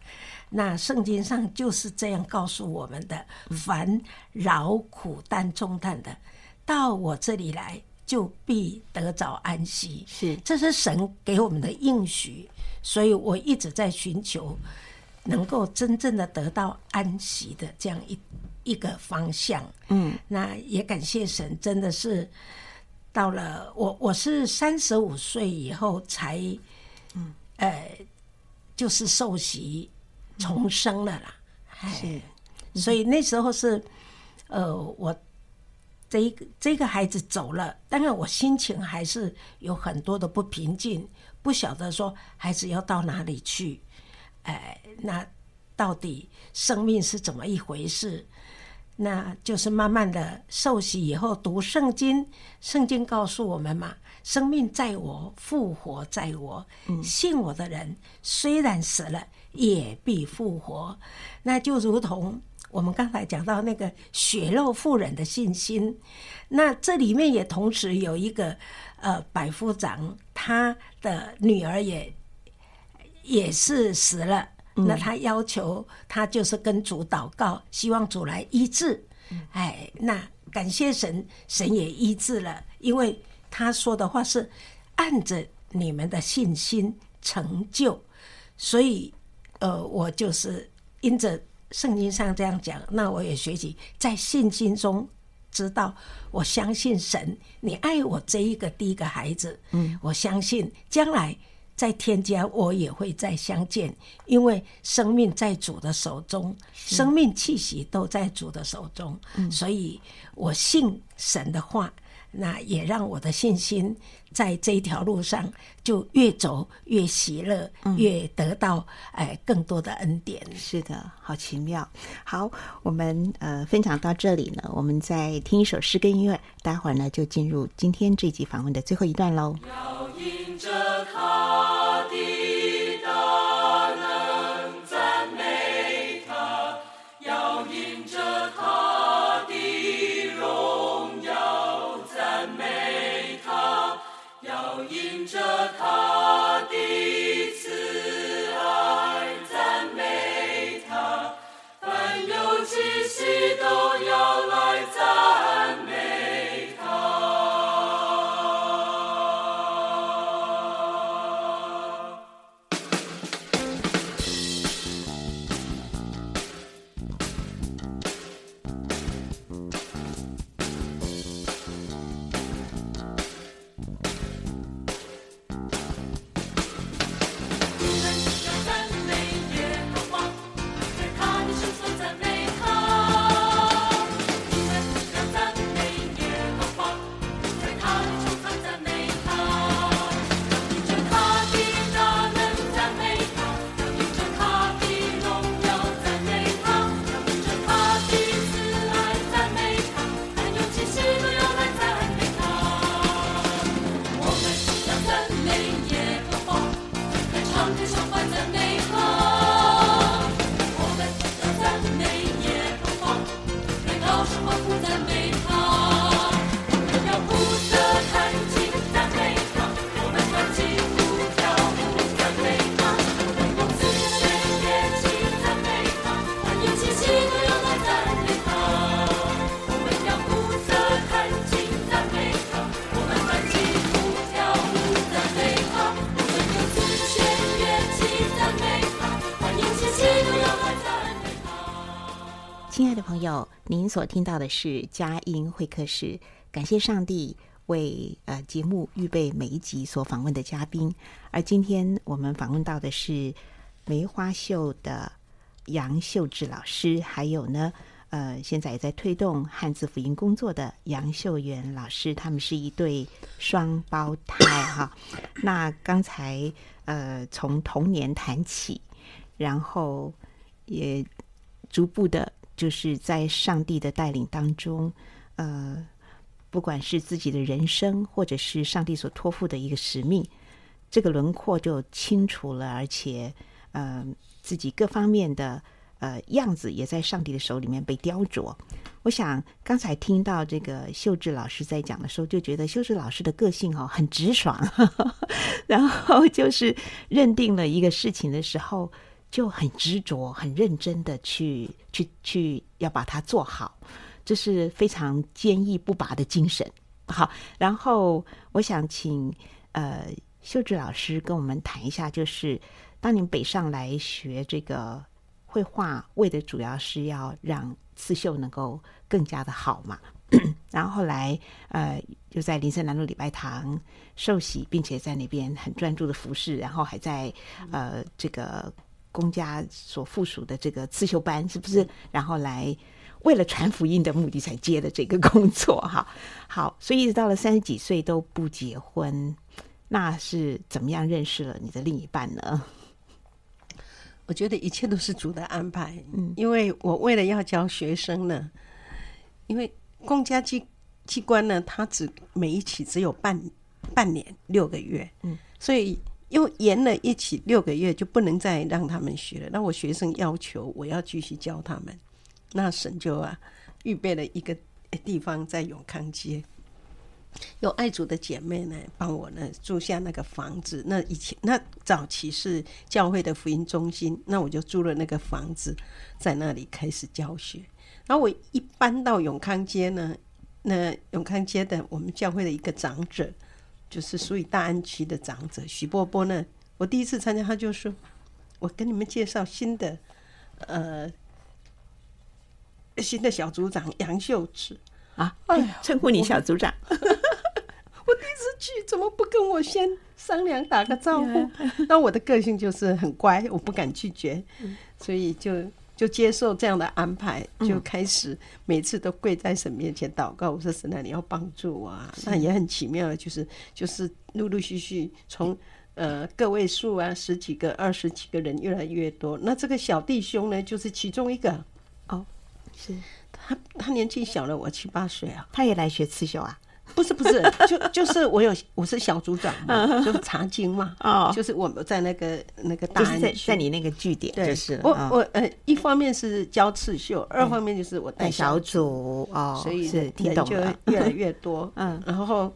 那圣经上就是这样告诉我们的：凡劳苦担重担的，到我这里来，就必得着安息。是，这是神给我们的应许，所以我一直在寻求能够真正的得到安息的这样一一个方向。嗯，那也感谢神，真的是到了我我是三十五岁以后才，嗯，呃，就是受洗。重生了啦，是，所以那时候是，呃，我这一个这个孩子走了，当然我心情还是有很多的不平静，不晓得说孩子要到哪里去，哎，那到底生命是怎么一回事？那就是慢慢的受洗以后读圣经，圣经告诉我们嘛，生命在我，复活在我，信我的人虽然死了。也必复活，那就如同我们刚才讲到那个血肉妇人的信心，那这里面也同时有一个呃百夫长，他的女儿也也是死了，那他要求他就是跟主祷告，希望主来医治。哎，那感谢神，神也医治了，因为他说的话是按着你们的信心成就，所以。呃，我就是因着圣经上这样讲，那我也学习在信心中知道，我相信神，你爱我这一个第一个孩子，嗯，我相信将来在天家我也会再相见，因为生命在主的手中，生命气息都在主的手中，所以我信神的话。那也让我的信心在这一条路上就越走越喜乐，越得到哎更多的恩典。是的，好奇妙。好，我们呃分享到这里呢，我们再听一首诗歌音乐，待会儿呢就进入今天这集访问的最后一段喽。要迎着他所听到的是佳音会客室，感谢上帝为呃节目预备每一集所访问的嘉宾，而今天我们访问到的是梅花秀的杨秀智老师，还有呢，呃，现在也在推动汉字福音工作的杨秀媛老师，他们是一对双胞胎哈。那刚才呃从童年谈起，然后也逐步的，就是在上帝的带领当中，呃。不管是自己的人生，或者是上帝所托付的一个使命，这个轮廓就清楚了，而且，呃，自己各方面的呃样子也在上帝的手里面被雕琢。我想刚才听到这个秀智老师在讲的时候，就觉得秀智老师的个性哦很直爽，*laughs* 然后就是认定了一个事情的时候就很执着、很认真的去去去要把它做好。这是非常坚毅不拔的精神。好，然后我想请呃秀智老师跟我们谈一下，就是当您北上来学这个绘画，为的主要是要让刺绣能够更加的好嘛。*clears throat* 然后后来呃就在林森南路礼拜堂受洗，并且在那边很专注的服侍，然后还在呃这个公家所附属的这个刺绣班，是不是？然后来。为了传福音的目的才接的这个工作，哈，*laughs* 好，所以一直到了三十几岁都不结婚，那是怎么样认识了你的另一半呢？我觉得一切都是主的安排，嗯，因为我为了要教学生呢，因为公家机机关呢，它只每一期只有半半年六个月，嗯，所以又延了一起六个月，就不能再让他们学了。那我学生要求我要继续教他们。那神就啊，预备了一个地方在永康街，有爱主的姐妹呢，帮我呢租下那个房子。那以前那早期是教会的福音中心，那我就租了那个房子，在那里开始教学。然后我一搬到永康街呢，那永康街的我们教会的一个长者，就是属于大安区的长者许波波呢，我第一次参加，他就说：“我跟你们介绍新的，呃。”新的小组长杨秀智啊，哎，称呼你小组长。我，我第一次去，怎么不跟我先商量打个招呼？*laughs* 那我的个性就是很乖，我不敢拒绝，所以就就接受这样的安排，就开始每次都跪在神面前祷告。我说神啊，你要帮助我啊！那也很奇妙，就是就是陆陆续续从呃个位数啊，十几个、二十几个人越来越多。那这个小弟兄呢，就是其中一个哦。是他，他年纪小了我七八岁啊，他也来学刺绣啊？不是不是，*laughs* 就就是我有我是小组长嘛，就是查经嘛，*laughs* 哦，就是我们在那个那个大安，在在你那个据点，就是我我呃，一方面是教刺绣，二方面就是我带小组哦，所以人就越来越多，*laughs* 嗯，然后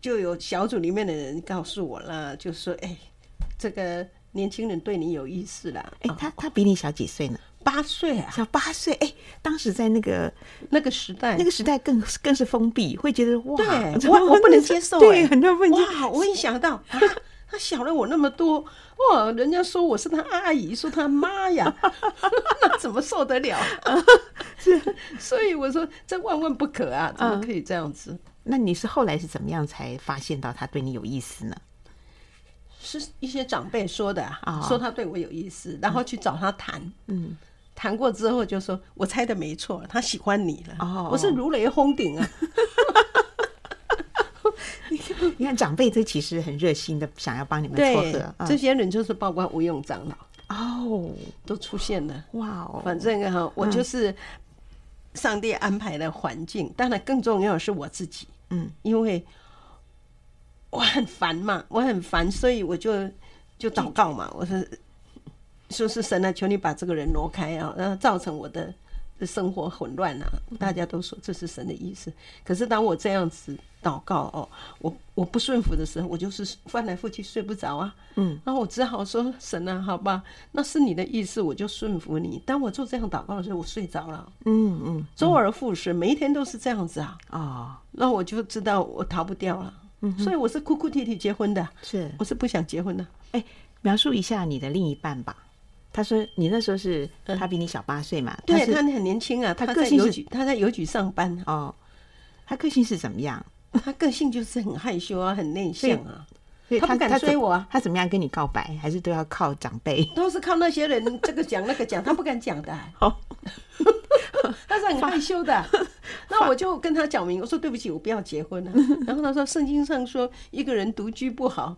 就有小组里面的人告诉我了，就说哎，这个年轻人对你有意思了，哎，他他比你小几岁呢？八岁啊，小八岁哎，当时在那个那个时代，那个时代更更是封闭，会觉得哇，对我我不能接受，对，很多问题。哇，我一想到 *laughs* 啊，他小了我那么多，哇，人家说我是他阿姨，说他妈呀，*laughs* 那怎么受得了？*laughs* 是，所以我说这万万不可啊，怎么可以这样子？那你是后来是怎么样才发现到他对你有意思呢？是一些长辈说的啊，说他对我有意思，然后去找他谈，嗯。谈过之后就说：“我猜的没错，他喜欢你了。”哦，我是如雷轰顶啊！*laughs* 你看长辈这其实很热心的，想要帮你们撮合。这些人就是包括吴用长老哦，都出现了。哇哦！反正哈，我就是上帝安排的环境。当然，更重要的是我自己。嗯，因为我很烦嘛，我很烦，所以我就就祷告嘛。我说。说是神啊，求你把这个人挪开啊，然后造成我的生活混乱啊！大家都说这是神的意思。可是当我这样子祷告哦，我我不顺服的时候，我就是翻来覆去睡不着啊。嗯，然后我只好说神啊，好吧，那是你的意思，我就顺服你。当我做这样祷告的时候，我睡着了。嗯嗯，周而复始，每一天都是这样子啊。啊，那我就知道我逃不掉了。嗯，所以我是哭哭啼啼结婚的。是，我是不想结婚的。哎，描述一下你的另一半吧。他说你那时候是他比你小八岁嘛？对，他很年轻啊，他他个性他在邮局上班啊，哦，他个性是怎么样？他个性就是很害羞啊，很内向啊，他不敢他追我啊，他怎么样跟你告白？还是都要靠长辈？*laughs* 都是靠那些人这个讲那个讲，他不敢讲的啊、*laughs* 哦，*laughs* 他是很害羞的。那我就跟他讲明，我说对不起，我不要结婚了。然后他说圣经上说一个人独居不好，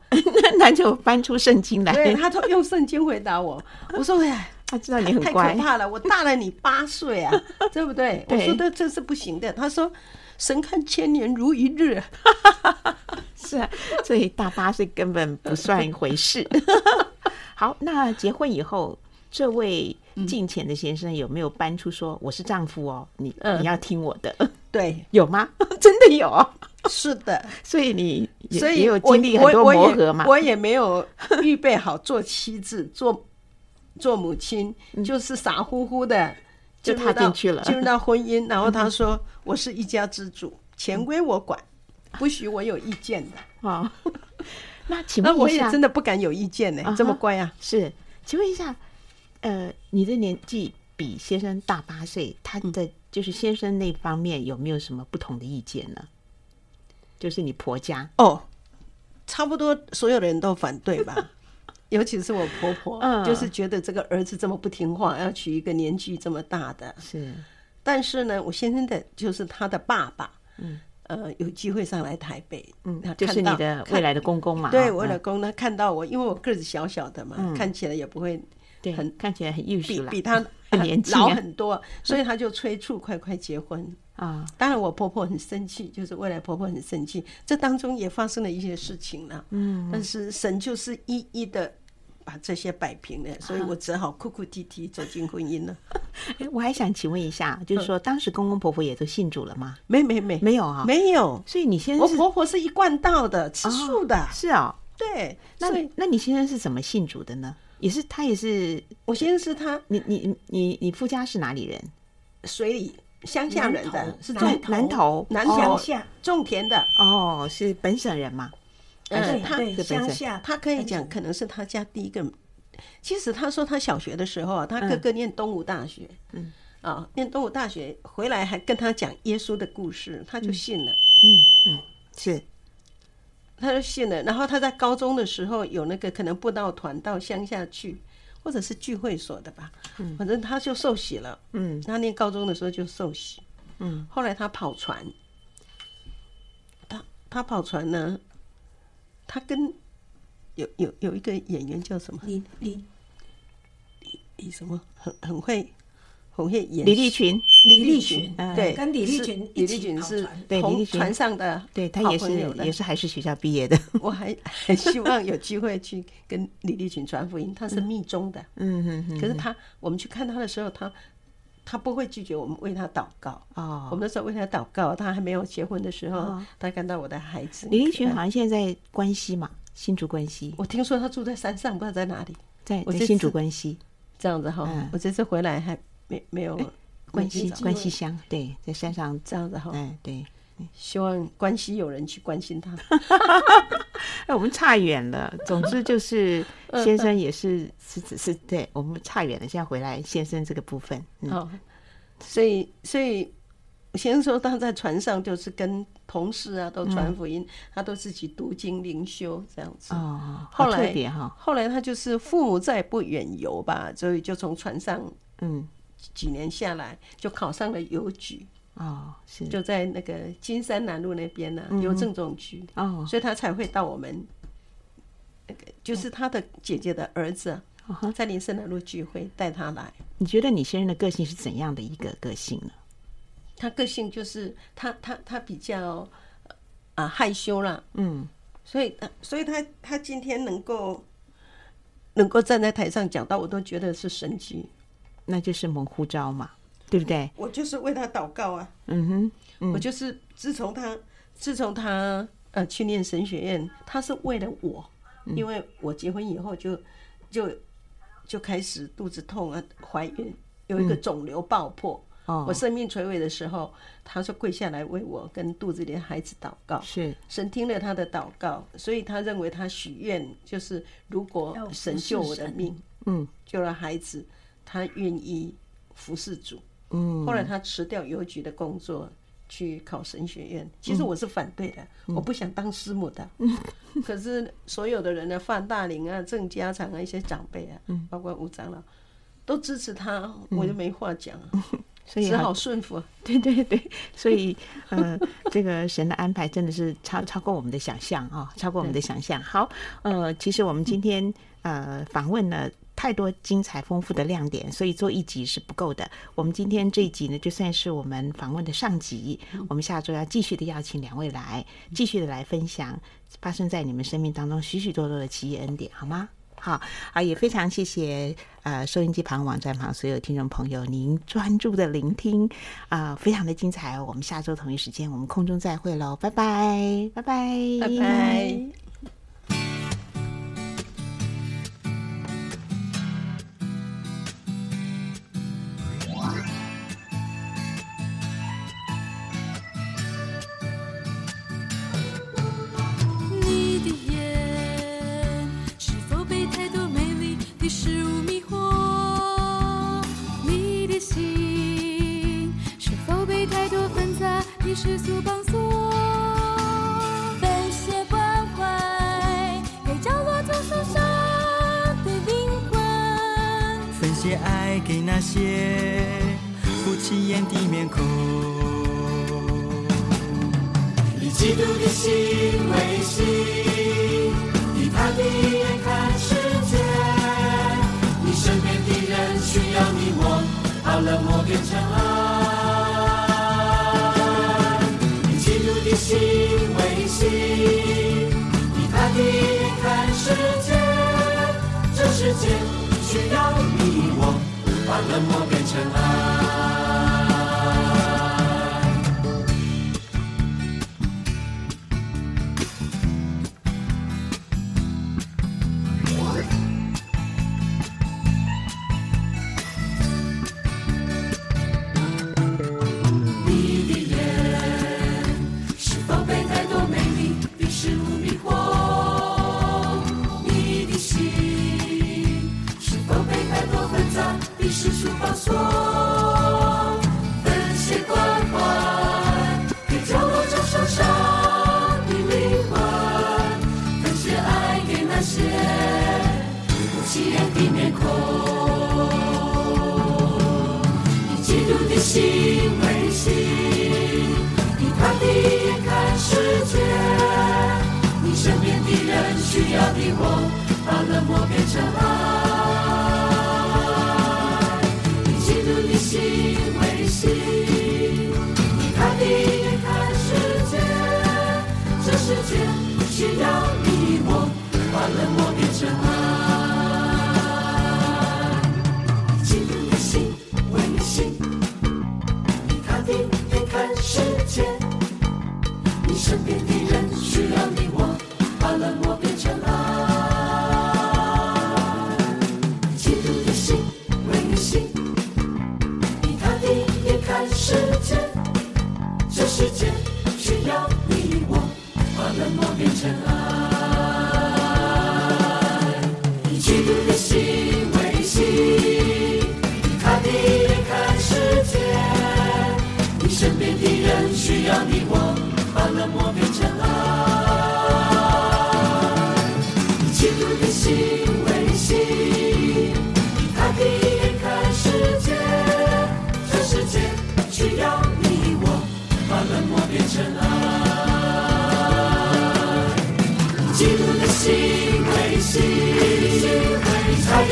那就翻出圣经来。对，他都用圣经回答我。我说哎，他知道你很太可，怕了，我大了你八岁啊，对不对？我对说的这是不行的。他说神看千年如一日，是啊，所以大八岁根本不算一回事。*laughs* 好，那结婚以后，这位敬钱的先生有没有搬出说我是丈夫哦，你嗯你要听我的？对，*laughs* 有吗？*laughs* 真的有哦，是的。所以你也所以也有经历很多磨合嘛。我也没有预备好做妻子、做做母亲，就是傻乎乎的嗯就踏进去了进入到婚姻。然后他说：“我是一家之主，钱归我管，不许我有意见的。啊，*laughs* 那请那我也问一下，真的不敢有意见呢、这么乖啊！是，请问一下，呃，你的年纪比先生大八岁，他嗯的就是先生那方面有没有什么不同的意见呢？就是你婆家，哦，差不多所有的人都反对吧。*laughs* 尤其是我婆婆，嗯就是觉得这个儿子这么不听话，要娶一个年纪这么大的。是但是呢，我先生的就是他的爸爸，嗯，呃，有机会上来台北，嗯他，就是你的未来的公公嘛，对，我老公他看到我，因为我个子小小的嘛，看起来也不会对，很看起来很艺术，比比他很年轻老啊很多，所以他就催促快快结婚。*laughs* 啊，当然，我婆婆很生气，就是未来婆婆很生气，这当中也发生了一些事情了。嗯，但是神就是一一的把这些摆平了，所以我只好哭哭啼啼走进婚姻了。*laughs* 哎，我还想请问一下，就是说当时公公婆婆也都信主了吗？没没没没有啊，没有，所以你先生我婆婆是一贯道的，吃素的。是哦，对，那所以那你先生是怎么信主的呢？也是他也是我先生是他你你你你夫家是哪里人？水里乡下人的，是种南头南乡下种田的。哦，是本省人嘛？嗯对他乡下，他可以讲，可能是他家第一个。其实他说他小学的时候啊，他哥哥念东吴大学，嗯，啊，念东吴大学回来还跟他讲耶稣的故事，他就信了，嗯嗯是他就信了。然后他在高中的时候有那个可能布道团到乡下去，或者是聚会所的吧，反正他就受洗了。嗯，他念高中的时候就受洗，嗯，后来他跑船，他他跑船呢，他跟有有有一个演员叫什么？李李李李什么？很很会很会演李立群，李立立群对，跟李立群李立群是同船上的对他也是也是还是学校毕业的。我还还希望有机会去跟李立群传福音，他是密宗的，嗯哼哼，可是他我们去看他的时候，他他不会拒绝我们为他祷告。哦。我们那时候为他祷告，他还没有结婚的时候，他看到我的孩子李立群好像现在在关西嘛，新竹关西，我听说他住在山上，不知道在哪里。在我在新竹关西，这样子哈，嗯。我这次回来还没没有关西关西乡，对，在山上，这样子哈，哎对，希望关西有人去关心他。*laughs* 哎，我们差远了。总之就是先生也是是只是对我们差远了。现在回来先生这个部分，嗯，哦，所以所以先生说他在船上就是跟同事啊都传福音，他都自己读经灵修这样子。哦，好后来特别哈，后来他就是父母再也不远游吧，所以就从船上嗯，几年下来就考上了邮局，哦是，就在那个金山南路那边呢、邮政总局，哦，所以他才会到我们那个就是他的姐姐的儿子啊在林森南路聚会带他来。你觉得你先生的个性是怎样的一个个性呢？他个性就是他他他比较啊害羞啦，嗯，所以他所以他他今天能够能够站在台上讲到，我都觉得是神迹。那就是猛呼召嘛，对不对？我就是为他祷告啊，嗯哼，嗯。我就是自从他自从他呃去念神学院，他是为了我，嗯。因为我结婚以后就就就开始肚子痛啊，怀孕有一个肿瘤爆破。嗯哦。我生命垂危的时候，他说跪下来为我跟肚子里的孩子祷告，是。神听了他的祷告，所以他认为他许愿就是如果神救我的命，嗯，救了孩子，他愿意服侍主。嗯，后来他辞掉邮局的工作，去考神学院。其实我是反对的，嗯、我不想当师母的。嗯、*laughs* 可是所有的人呢，范大林啊、郑家长啊，一些长辈啊，嗯、包括吴长老，都支持他，我就没话讲。嗯 *laughs* 所以只好顺服，*laughs* 对对对，所以呃，这个神的安排真的是超超过我们的想象啊，超过我们的想象。好，呃，其实我们今天呃访问了太多精彩丰富的亮点，所以做一集是不够的。我们今天这一集呢，就算是我们访问的上集。我们下周要继续的邀请两位来，继续的来分享发生在你们生命当中许许多多的奇异恩典，好吗？好啊，也非常谢谢呃，收音机旁、网站旁所有听众朋友，您专注的聆听啊、呃，非常的精彩。我们下周同一时间，我们空中再会喽，拜拜，拜拜，拜拜。世俗绑索，分些关怀给角落中受伤的灵魂，分些爱给那些不起眼的面孔。以嫉妒的心为心，以他的眼看世界。你身边的人需要你我，把冷漠变成爱。心为心，以他的看世界，这世界需要你我，把冷漠变成爱。需要的我，把冷漠变成爱。你嫉妒你心为心，你看你看世界，这世界。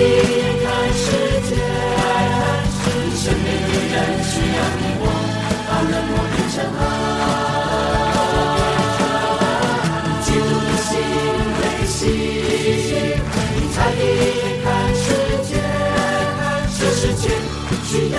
看世界身边的人需要你我把冷漠变成了的心你世界这世界需要